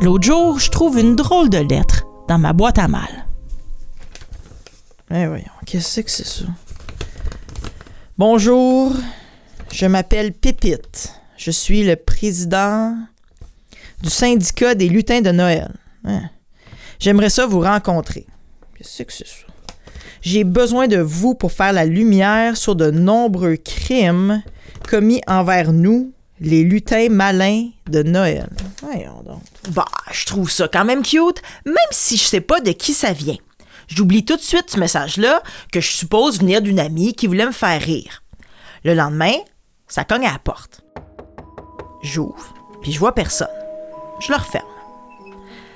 L'autre jour, je trouve une drôle de lettre dans ma boîte à mal. Eh voyons, qu'est-ce que c'est ça? Bonjour, je m'appelle Pépite. Je suis le président du syndicat des lutins de Noël. Hein? J'aimerais ça vous rencontrer. Qu'est-ce que c'est ça? J'ai besoin de vous pour faire la lumière sur de nombreux crimes commis envers nous, les lutins malins de Noël. Voyons donc. Bah, je trouve ça quand même cute, même si je sais pas de qui ça vient. J'oublie tout de suite ce message-là, que je suppose venir d'une amie qui voulait me faire rire. Le lendemain, ça cogne à la porte. J'ouvre, puis je vois personne. Je le referme.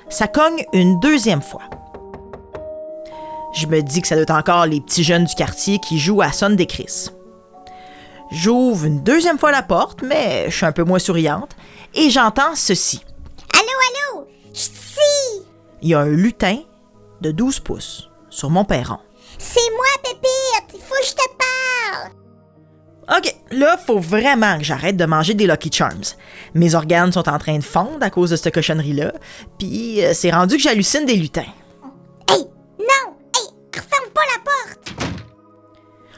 Ça cogne une deuxième fois. Je me dis que ça doit être encore les petits jeunes du quartier qui jouent à Sonne des Chris. J'ouvre une deuxième fois la porte, mais je suis un peu moins souriante, et j'entends ceci. Allô, allô? Ch'ti! Il y a un lutin de 12 pouces sur mon perron. C'est moi, Pépite! Il faut que je te parle! OK, là, faut vraiment que j'arrête de manger des Lucky Charms. Mes organes sont en train de fondre à cause de cette cochonnerie-là, puis euh, c'est rendu que j'hallucine des lutins. Hey! Non! Hey! Referme pas la porte!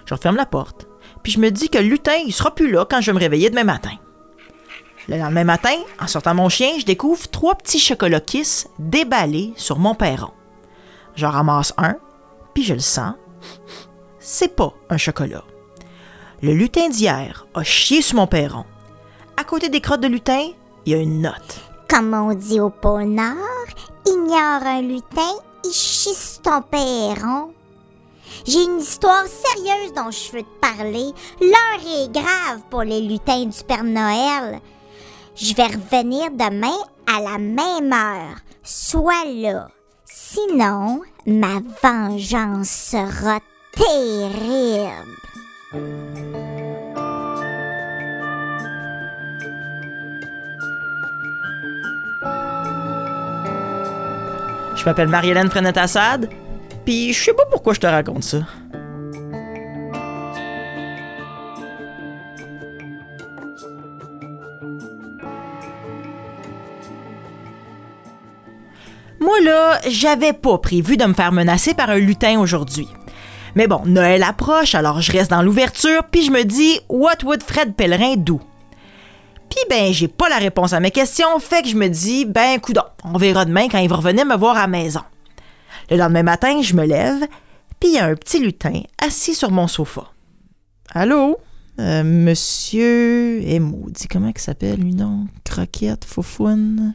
Je referme la porte, puis je me dis que le lutin, il sera plus là quand je vais me réveiller demain matin. Le lendemain matin, en sortant mon chien, je découvre trois petits chocolats Kiss déballés sur mon perron. J'en ramasse un, puis je le sens. C'est pas un chocolat. Le lutin d'hier a chié sur mon perron. À côté des crottes de lutin, il y a une note. Comme on dit au pôle Nord, ignore un lutin, il chie sur ton perron. J'ai une histoire sérieuse dont je veux te parler. L'heure est grave pour les lutins du Père Noël. Je vais revenir demain à la même heure. Sois là. Sinon, ma vengeance sera terrible. Je m'appelle Marie-Hélène Frenette-Assad, puis je sais pas pourquoi je te raconte ça. Moi, là, j'avais pas prévu de me faire menacer par un lutin aujourd'hui. Mais bon, Noël approche, alors je reste dans l'ouverture, puis je me dis, what would Fred Pellerin do? Puis ben, j'ai pas la réponse à mes questions, fait que je me dis, ben, coudon, on verra demain quand il va revenir me voir à la maison. Le lendemain matin, je me lève, puis il y a un petit lutin assis sur mon sofa. Allô? Euh, monsieur est maudit. Comment il s'appelle, lui, non? Croquette, foufoune?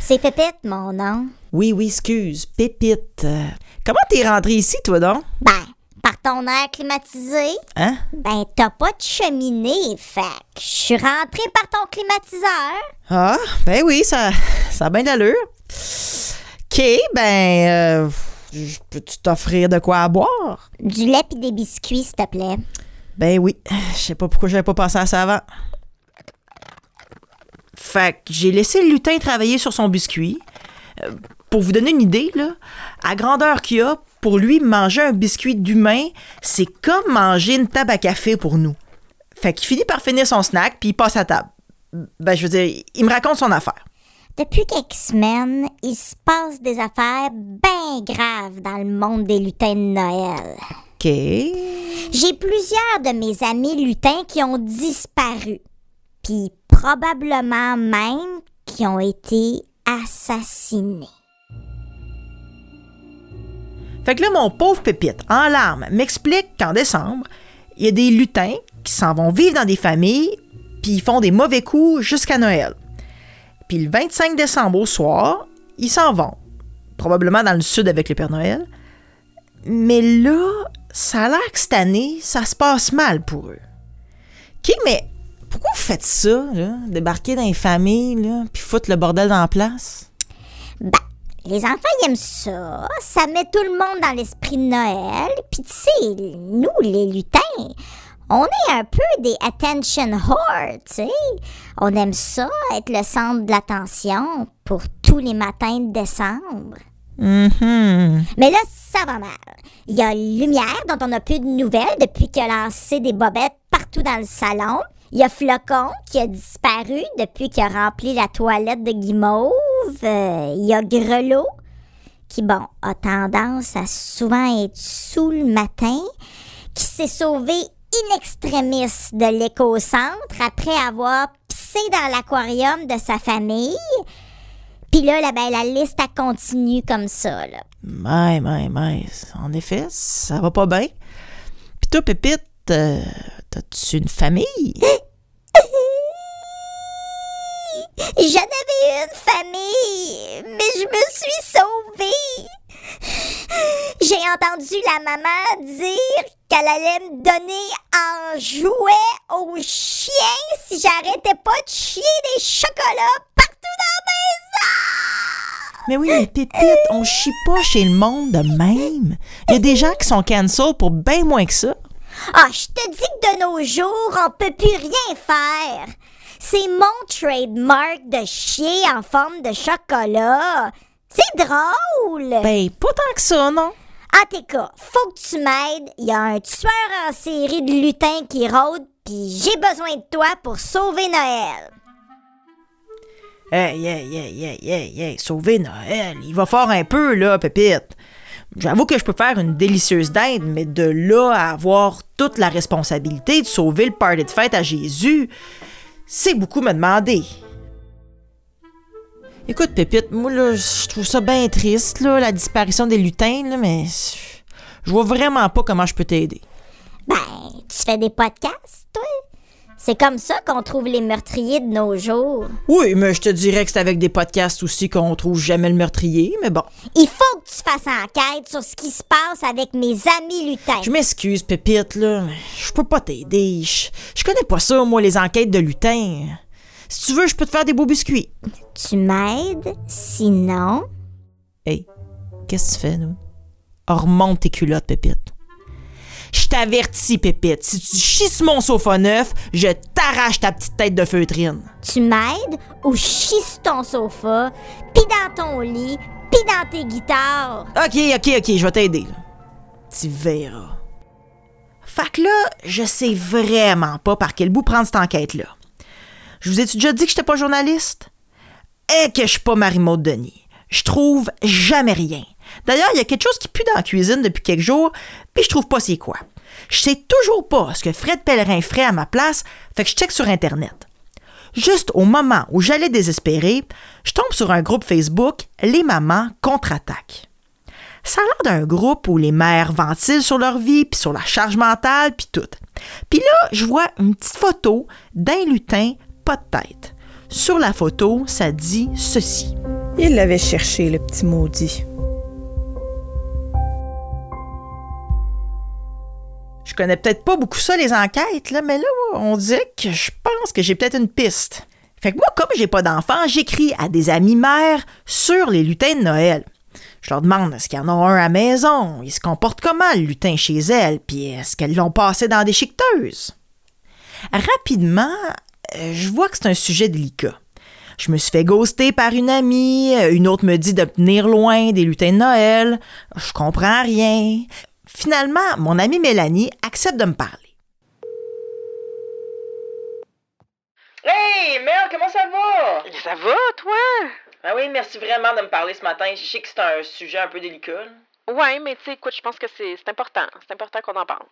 C'est Pépite, mon nom. Oui, oui, excuse. Pépite. Euh, comment t'es rentré ici, toi, donc? Ben, par ton air climatisé, Hein? ben t'as pas de cheminée, fait que je suis rentrée par ton climatiseur. Ah, ben oui, ça, ça a bien d'allure. OK, ben, euh, je peux-tu t'offrir de quoi à boire? Du lait pis des biscuits, s'il te plaît. Ben oui, je sais pas pourquoi j'avais pas pensé à ça avant. Fait que j'ai laissé le lutin travailler sur son biscuit. Euh, pour vous donner une idée, là, à grandeur qu'il a, pour lui, manger un biscuit d'humain, c'est comme manger une table à café pour nous. Fait qu'il finit par finir son snack, puis il passe à table. Ben, je veux dire, il me raconte son affaire. Depuis quelques semaines, il se passe des affaires bien graves dans le monde des lutins de Noël. OK. J'ai plusieurs de mes amis lutins qui ont disparu. Puis probablement même qui ont été assassinés. Fait que là, mon pauvre Pépite, en larmes, m'explique qu'en décembre, il y a des lutins qui s'en vont vivre dans des familles, puis ils font des mauvais coups jusqu'à Noël. Puis le 25 décembre au soir, ils s'en vont. Probablement dans le sud avec le Père Noël. Mais là, ça a l'air que cette année, ça se passe mal pour eux. OK, mais pourquoi vous faites ça, là? Débarquer dans les familles, puis foutre le bordel dans la place? Ben, les enfants ils aiment ça. Ça met tout le monde dans l'esprit de Noël. Puis tu sais, nous, les lutins, on est un peu des attention whores, tu sais. On aime ça, être le centre de l'attention pour tous les matins de décembre. Mhm. Mais là, ça va mal. Il y a Lumière, dont on n'a plus de nouvelles depuis qu'il a lancé des bobettes partout partout dans le salon. Il y a Flocon qui a disparu depuis qu'il a rempli la toilette de guimauve. Euh, il y a Grelot qui, bon, a tendance à souvent être sous le matin, qui s'est sauvé in extremis de l'éco-centre après avoir pissé dans l'aquarium de sa famille. Puis là, la, ben, la liste, a continue comme ça, là. Mais, mais, mais, en effet, ça va pas bien. Puis toi, Pépite, euh, t'as-tu une famille? J'en avais une famille, mais je me suis sauvée. J'ai entendu la maman dire qu'elle allait me donner un jouet au chien si j'arrêtais pas de chier des chocolats partout dans la maison. Mais oui, mais Pépite, on chie pas chez le monde de même. Il y a des gens qui sont cancel pour bien moins que ça. Ah, je te dis que de nos jours, on peut plus rien faire. C'est mon trademark de chier en forme de chocolat. C'est drôle. Ben, pas tant que ça, non? En tout cas, faut que tu m'aides. Il y a un tueur en série de lutins qui rôde, puis j'ai besoin de toi pour sauver Noël. Hey, hey, hey, hey, hey, hey, sauver Noël. Il va fort un peu, là, Pépite. J'avoue que je peux faire une délicieuse dinde, mais de là à avoir toute la responsabilité de sauver le party de fête à Jésus, c'est beaucoup me demander. Écoute, Pépite, moi, là, je trouve ça bien triste, là, la disparition des lutins, là, mais je vois vraiment pas comment je peux t'aider. Ben, tu fais des podcasts, toi? C'est comme ça qu'on trouve les meurtriers de nos jours. Oui, mais je te dirais que c'est avec des podcasts aussi qu'on trouve jamais le meurtrier, mais bon. Il faut que tu fasses enquête sur ce qui se passe avec mes amis lutins. Je m'excuse, Pépite, là, je peux pas t'aider. Je, je connais pas ça, moi, les enquêtes de lutins. Si tu veux, je peux te faire des beaux biscuits. Tu m'aides? Sinon... Hey, qu'est-ce que tu fais, nous? Oh, remonte tes culottes, Pépite. Je t'avertis, Pépite, si tu chies sur mon sofa neuf, je t'arrache ta petite tête de feutrine. Tu m'aides ou chie sur ton sofa, pis dans ton lit, pis dans tes guitares? Ok, ok, ok, je vais t'aider. là. Tu verras. Fait que là, je sais vraiment pas par quel bout prendre cette enquête-là. Je vous ai-tu déjà dit que j'étais pas journaliste? Et que je suis pas Marie-Maude Denis. Je trouve jamais rien. D'ailleurs, il y a quelque chose qui pue dans la cuisine depuis quelques jours, puis je trouve pas c'est quoi. Je sais toujours pas ce que Fred Pellerin ferait à ma place, fait que je check sur Internet. Juste au moment où j'allais désespérer, je tombe sur un groupe Facebook Les mamans contre-attaque. Ça a l'air d'un groupe où les mères ventilent sur leur vie, puis sur la charge mentale, puis tout. Puis là, je vois une petite photo d'un lutin, pas de tête. Sur la photo, ça dit ceci. Il l'avait cherché, le petit maudit. Je connais peut-être pas beaucoup ça, les enquêtes, là, mais là, on dirait que je pense que j'ai peut-être une piste. Fait que moi, comme j'ai pas d'enfants, j'écris à des amis mères sur les lutins de Noël. Je leur demande est-ce qu'il y en a un à la maison, il se comporte comment le lutin chez elles, puis est-ce qu'elles l'ont passé dans des chiqueteuses? Rapidement, euh, je vois que c'est un sujet délicat. Je me suis fait ghoster par une amie, euh, une autre me dit de tenir loin des lutins de Noël. Je comprends rien. Finalement, mon amie Mélanie accepte de me parler. Hey, Mel, comment ça va? Ça va, toi? Ah oui, merci vraiment de me parler ce matin. Je sais que c'est un sujet un peu délicat. là. Ouais, mais tu sais, écoute, je pense que c'est c'est important. C'est important qu'on en parle.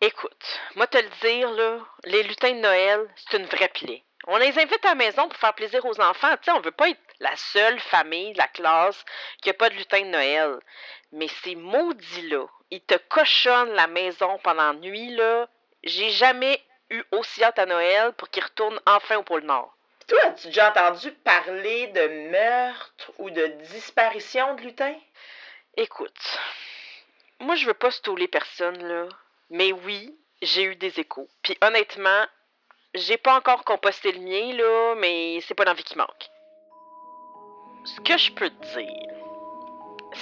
Écoute, moi te le dire, là, les lutins de Noël, c'est une vraie plaie. On les invite à la maison pour faire plaisir aux enfants. Tu sais, on veut pas être la seule famille de la classe qui a pas de lutin de Noël. Mais ces maudits-là, ils te cochonnent la maison pendant la nuit, là. J'ai jamais eu aussi hâte à Noël pour qu'ils retournent enfin au pôle Nord. Toi, as-tu déjà entendu parler de meurtre ou de disparition de lutins? Écoute, moi je veux pas stouler personne là, mais oui, j'ai eu des échos. Puis honnêtement, j'ai pas encore composté le mien là, mais c'est pas l'envie qui manque. Ce que je peux te dire,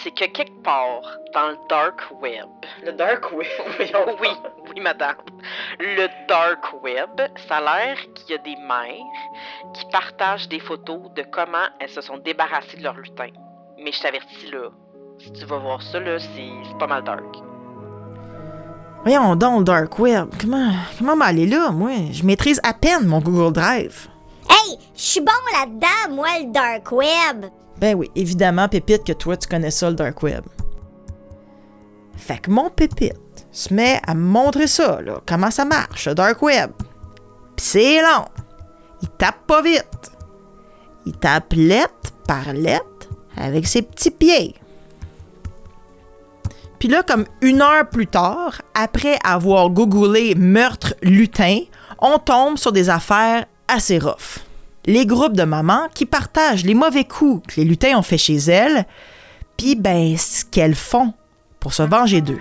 c'est que quelque part dans le dark web, Le dark web, oui, oui madame, le dark web, ça a l'air qu'il y a des mères qui partagent des photos de comment elles se sont débarrassées de leur lutin. Mais je t'avertis là, si tu vas voir ça là, c'est c'est pas mal dark. Voyons donc, le Dark Web. Comment, comment m'aller là, moi? Je maîtrise à peine mon Google Drive. Je suis bon là-dedans, moi, le dark web. Ben oui, évidemment, Pépite, que toi, tu connais ça, le Dark Web. Fait que mon Pépite se met à me montrer ça, là, comment ça marche, le Dark Web. Pis c'est long. Il tape pas vite. Il tape lettre par lettre avec ses petits pieds. Puis là, comme une heure plus tard, après avoir googlé meurtre lutin, on tombe sur des affaires assez rough. Les groupes de mamans qui partagent les mauvais coups que les lutins ont fait chez elles, puis ben ce qu'elles font pour se venger d'eux.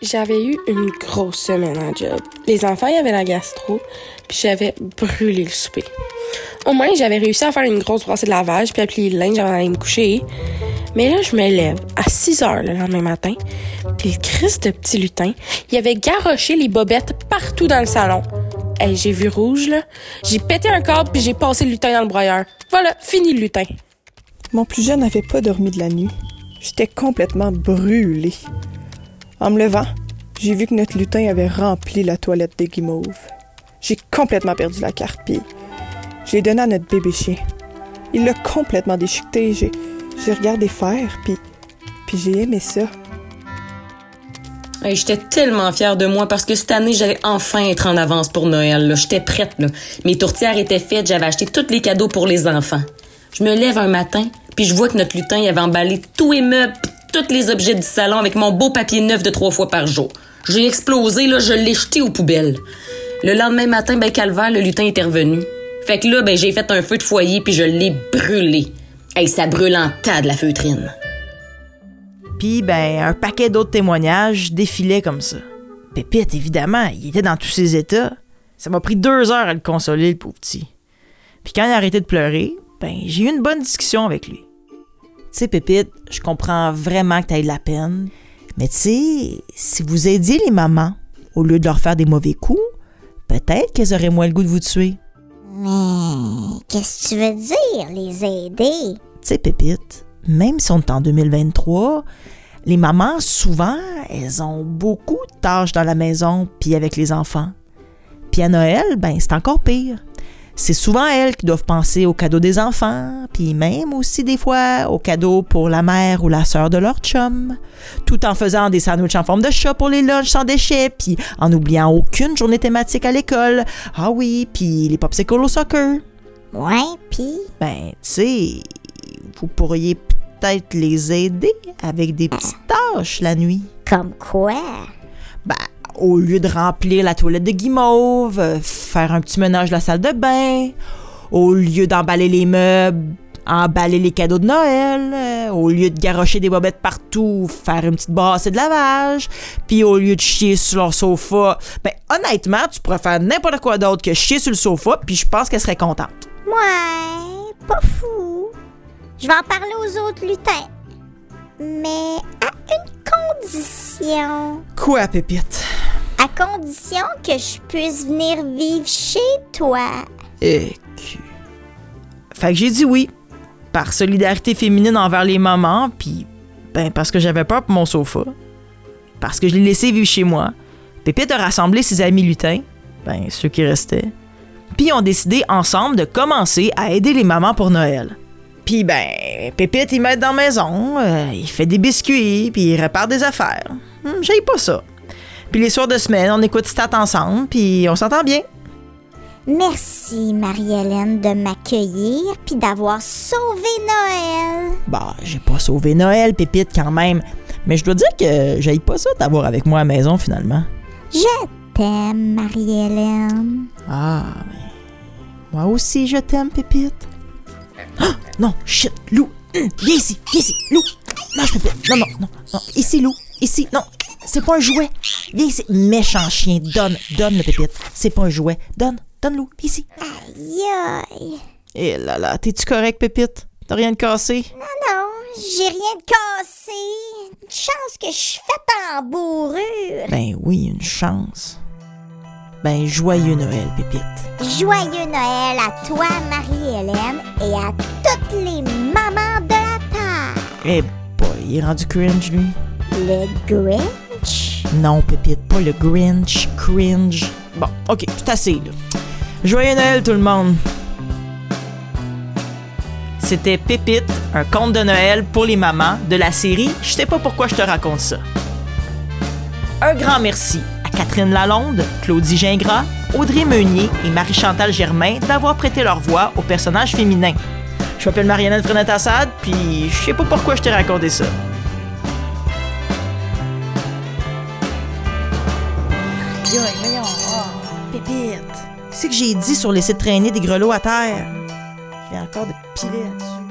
J'avais eu une grosse semaine en job. Les enfants, y avaient la gastro, puis j'avais brûlé le souper. Au moins, j'avais réussi à faire une grosse brassée de lavage, puis à plier le linge avant d'aller me coucher. Mais là, je me lève à 6 heures le lendemain matin, puis le Christ de petit lutin, il avait garoché les bobettes partout dans le salon. Hey, j'ai vu rouge, là. J'ai pété un câble, puis j'ai passé le lutin dans le broyeur. Voilà, fini le lutin. Mon plus jeune n'avait pas dormi de la nuit. J'étais complètement brûlée. En me levant, j'ai vu que notre lutin avait rempli la toilette des guimauves. J'ai complètement perdu la carte, puis je l'ai à notre bébé chien. Il l'a complètement déchiqueté. J'ai, j'ai regardé faire, puis, puis j'ai aimé ça. J'étais tellement fière de moi parce que cette année, j'allais enfin être en avance pour Noël. J'étais prête. Là. Mes tourtières étaient faites, j'avais acheté tous les cadeaux pour les enfants. Je me lève un matin, puis je vois que notre lutin avait emballé tous les meubles, tous les objets du salon avec mon beau papier neuf de trois fois par jour. J'ai explosé, là, je l'ai jeté aux poubelles. Le lendemain matin, ben calvaire, le lutin était revenu. Fait que là, ben j'ai fait un feu de foyer puis je l'ai brûlé. Hey, ça brûle en tas de la feutrine. Puis, ben, un paquet d'autres témoignages défilaient comme ça. Pépite, évidemment, il était dans tous ses états. Ça m'a pris deux heures à le consoler, le pauvre petit. Puis quand il a arrêté de pleurer, ben, j'ai eu une bonne discussion avec lui. Tu sais, Pépite, je comprends vraiment que t'aies de la peine. Mais tu sais, si vous aidiez les mamans, au lieu de leur faire des mauvais coups, peut-être qu'elles auraient moins le goût de vous tuer. Mais qu'est-ce que tu veux dire, les aider? Tu sais, Pépite, même si on est en 2023, les mamans, souvent, elles ont beaucoup de tâches dans la maison puis avec les enfants. Puis à Noël, ben, c'est encore pire. C'est souvent elles qui doivent penser aux cadeaux des enfants, puis même aussi des fois aux cadeaux pour la mère ou la sœur de leur chum, tout en faisant des sandwichs en forme de chat pour les lunchs sans déchets, puis en n'oubliant aucune journée thématique à l'école. Ah oui, puis les popsicles au soccer. Ouais, pis? Ben, tu sais, vous pourriez peut-être les aider avec des petites tâches la nuit. Comme quoi? Ben, au lieu de remplir la toilette de guimauve, euh, faire un petit ménage de la salle de bain, au lieu d'emballer les meubles, emballer les cadeaux de Noël, euh, au lieu de garrocher des bobettes partout, faire une petite brassée de lavage, puis au lieu de chier sur leur sofa, ben honnêtement, tu pourrais faire n'importe quoi d'autre que chier sur le sofa, puis je pense qu'elle serait contente. Ouais, pas fou. Je vais en parler aux autres lutins. Mais à une condition. Quoi, Pépite? À condition que je puisse venir vivre chez toi. Et Fait que j'ai dit oui. Par solidarité féminine envers les mamans, puis ben parce que j'avais peur pour mon sofa. Parce que je l'ai laissé vivre chez moi. Pépite a rassemblé ses amis lutins, ben ceux qui restaient. Puis ont décidé ensemble de commencer à aider les mamans pour Noël. Puis ben, Pépite, il m'aide dans la maison, euh, il fait des biscuits, puis il répare des affaires. Hum, pas ça. Puis les soirs de semaine, on écoute Stat ensemble, puis on s'entend bien. Merci, Marie-Hélène, de m'accueillir puis d'avoir sauvé Noël. Bah, j'ai pas sauvé Noël, Pépite, quand même. Mais je dois dire que j'aille pas ça t'avoir avec moi à la maison, finalement. Je t'aime, Marie-Hélène. Ah, mais. Moi aussi, je t'aime, Pépite. Ah, non, shit, Lou. Hum, viens ici, viens ici, Lou. Lâche Pépite. Non, non, non, non. Ici, Lou. Ici, non. C'est pas un jouet. Viens ici. Méchant chien. Donne, donne le Pépite. C'est pas un jouet. Donne, donne, Lou. Viens ici. Aïe, aïe. Eh là là, t'es-tu correct, Pépite? T'as rien de cassé? Non, non, j'ai rien de cassé. Une chance que je suis faite en bourrure. Ben oui, une chance. Ben, joyeux Noël, Pépite. Joyeux Noël à toi, Marie-Hélène, et à toutes les mamans de la Terre. Eh boy, il est rendu cringe, lui. Le Grinch? Non, Pépite, pas le Grinch, cringe. Bon, ok, c'est assez, là. Joyeux Noël, tout le monde! C'était Pépite, un conte de Noël pour les mamans de la série Je sais pas pourquoi je te raconte ça. Un grand merci Catherine Lalonde, Claudie Gingras, Audrey Meunier et Marie-Chantal Germain d'avoir prêté leur voix aux personnages féminins. Je m'appelle Marianne Frenette Assad, puis je sais pas pourquoi je t'ai raconté ça. Yo, oh, Pépite. Qu'est-ce que j'ai dit sur laisser traîner des grelots à terre? J'ai encore des pilets là-dessus.